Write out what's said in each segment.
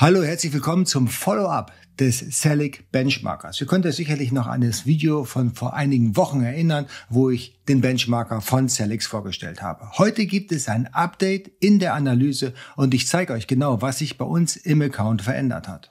Hallo, herzlich willkommen zum Follow-up des Selic Benchmarkers. Ihr könnt euch sicherlich noch an das Video von vor einigen Wochen erinnern, wo ich den Benchmarker von Celix vorgestellt habe. Heute gibt es ein Update in der Analyse und ich zeige euch genau, was sich bei uns im Account verändert hat.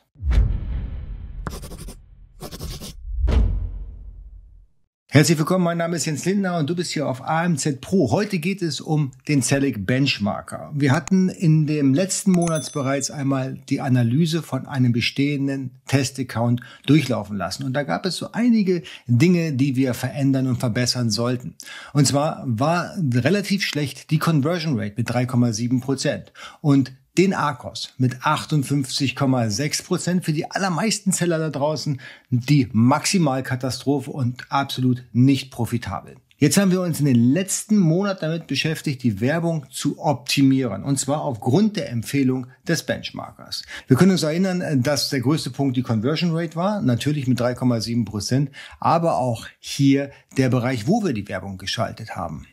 Herzlich willkommen, mein Name ist Jens Lindner und du bist hier auf AMZ Pro. Heute geht es um den Celic Benchmarker. Wir hatten in dem letzten Monat bereits einmal die Analyse von einem bestehenden Testaccount durchlaufen lassen. Und da gab es so einige Dinge, die wir verändern und verbessern sollten. Und zwar war relativ schlecht die Conversion Rate mit 3,7 Prozent. Und den Arcos mit 58,6 Prozent für die allermeisten Seller da draußen die Maximalkatastrophe und absolut nicht profitabel. Jetzt haben wir uns in den letzten Monaten damit beschäftigt, die Werbung zu optimieren. Und zwar aufgrund der Empfehlung des Benchmarkers. Wir können uns erinnern, dass der größte Punkt die Conversion Rate war, natürlich mit 3,7 Prozent, aber auch hier der Bereich, wo wir die Werbung geschaltet haben.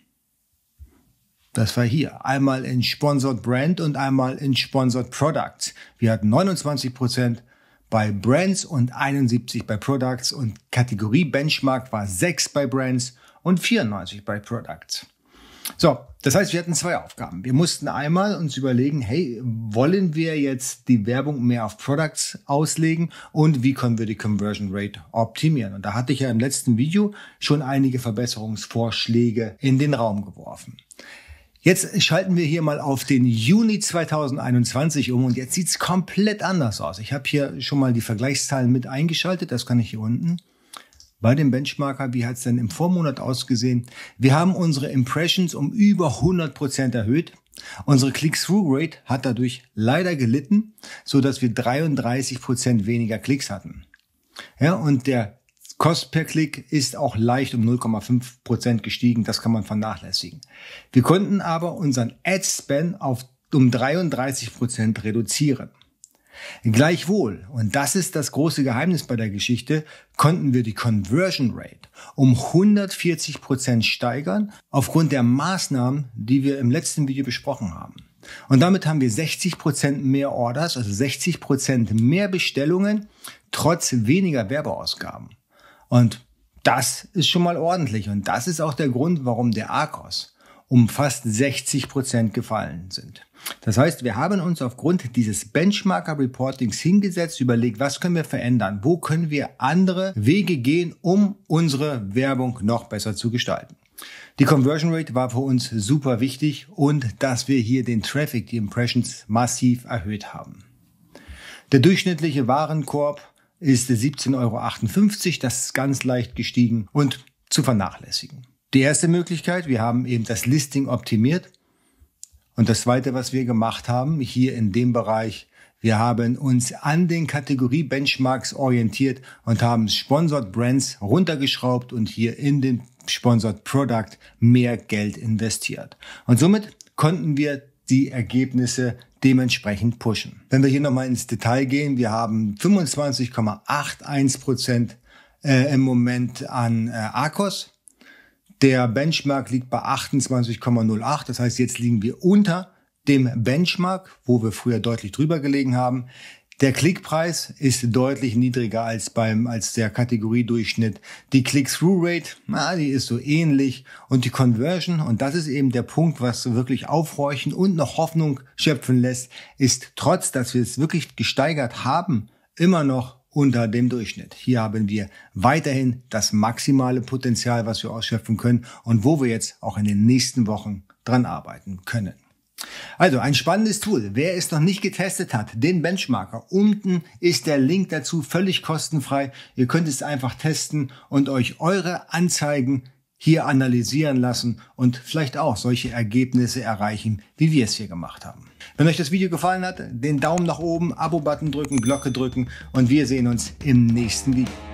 Das war hier. Einmal in Sponsored Brand und einmal in Sponsored Products. Wir hatten 29 Prozent bei Brands und 71 bei Products und Kategorie Benchmark war 6 bei Brands und 94 bei Products. So, das heißt, wir hatten zwei Aufgaben. Wir mussten einmal uns überlegen, hey, wollen wir jetzt die Werbung mehr auf Products auslegen und wie können wir die Conversion Rate optimieren? Und da hatte ich ja im letzten Video schon einige Verbesserungsvorschläge in den Raum geworfen. Jetzt schalten wir hier mal auf den Juni 2021 um und jetzt sieht's komplett anders aus. Ich habe hier schon mal die Vergleichszahlen mit eingeschaltet, das kann ich hier unten. Bei dem Benchmarker, wie hat's denn im Vormonat ausgesehen? Wir haben unsere Impressions um über 100 Prozent erhöht. Unsere Click-Through-Rate hat dadurch leider gelitten, so dass wir 33 Prozent weniger Klicks hatten. Ja, und der Kost per Klick ist auch leicht um 0,5 Prozent gestiegen. Das kann man vernachlässigen. Wir konnten aber unseren Ad-Spend auf um 33 Prozent reduzieren. Gleichwohl, und das ist das große Geheimnis bei der Geschichte, konnten wir die Conversion Rate um 140 Prozent steigern aufgrund der Maßnahmen, die wir im letzten Video besprochen haben. Und damit haben wir 60 Prozent mehr Orders, also 60 Prozent mehr Bestellungen, trotz weniger Werbeausgaben. Und das ist schon mal ordentlich. Und das ist auch der Grund, warum der Arcos um fast 60 Prozent gefallen sind. Das heißt, wir haben uns aufgrund dieses Benchmarker Reportings hingesetzt, überlegt, was können wir verändern? Wo können wir andere Wege gehen, um unsere Werbung noch besser zu gestalten? Die Conversion Rate war für uns super wichtig und dass wir hier den Traffic, die Impressions massiv erhöht haben. Der durchschnittliche Warenkorb ist 17,58 Euro. Das ist ganz leicht gestiegen und zu vernachlässigen. Die erste Möglichkeit, wir haben eben das Listing optimiert. Und das zweite, was wir gemacht haben, hier in dem Bereich, wir haben uns an den Kategorie-Benchmarks orientiert und haben Sponsored Brands runtergeschraubt und hier in den Sponsored Product mehr Geld investiert. Und somit konnten wir die Ergebnisse dementsprechend pushen. Wenn wir hier nochmal ins Detail gehen, wir haben 25,81 Prozent äh, im Moment an äh, Arcos. Der Benchmark liegt bei 28,08. Das heißt, jetzt liegen wir unter dem Benchmark, wo wir früher deutlich drüber gelegen haben. Der Klickpreis ist deutlich niedriger als beim, als der Kategoriedurchschnitt. Die Click-Through-Rate, na, die ist so ähnlich. Und die Conversion, und das ist eben der Punkt, was wirklich aufhorchen und noch Hoffnung schöpfen lässt, ist trotz, dass wir es wirklich gesteigert haben, immer noch unter dem Durchschnitt. Hier haben wir weiterhin das maximale Potenzial, was wir ausschöpfen können und wo wir jetzt auch in den nächsten Wochen dran arbeiten können. Also ein spannendes Tool. Wer es noch nicht getestet hat, den Benchmarker. Unten ist der Link dazu völlig kostenfrei. Ihr könnt es einfach testen und euch eure Anzeigen hier analysieren lassen und vielleicht auch solche Ergebnisse erreichen, wie wir es hier gemacht haben. Wenn euch das Video gefallen hat, den Daumen nach oben, Abo-Button drücken, Glocke drücken und wir sehen uns im nächsten Video.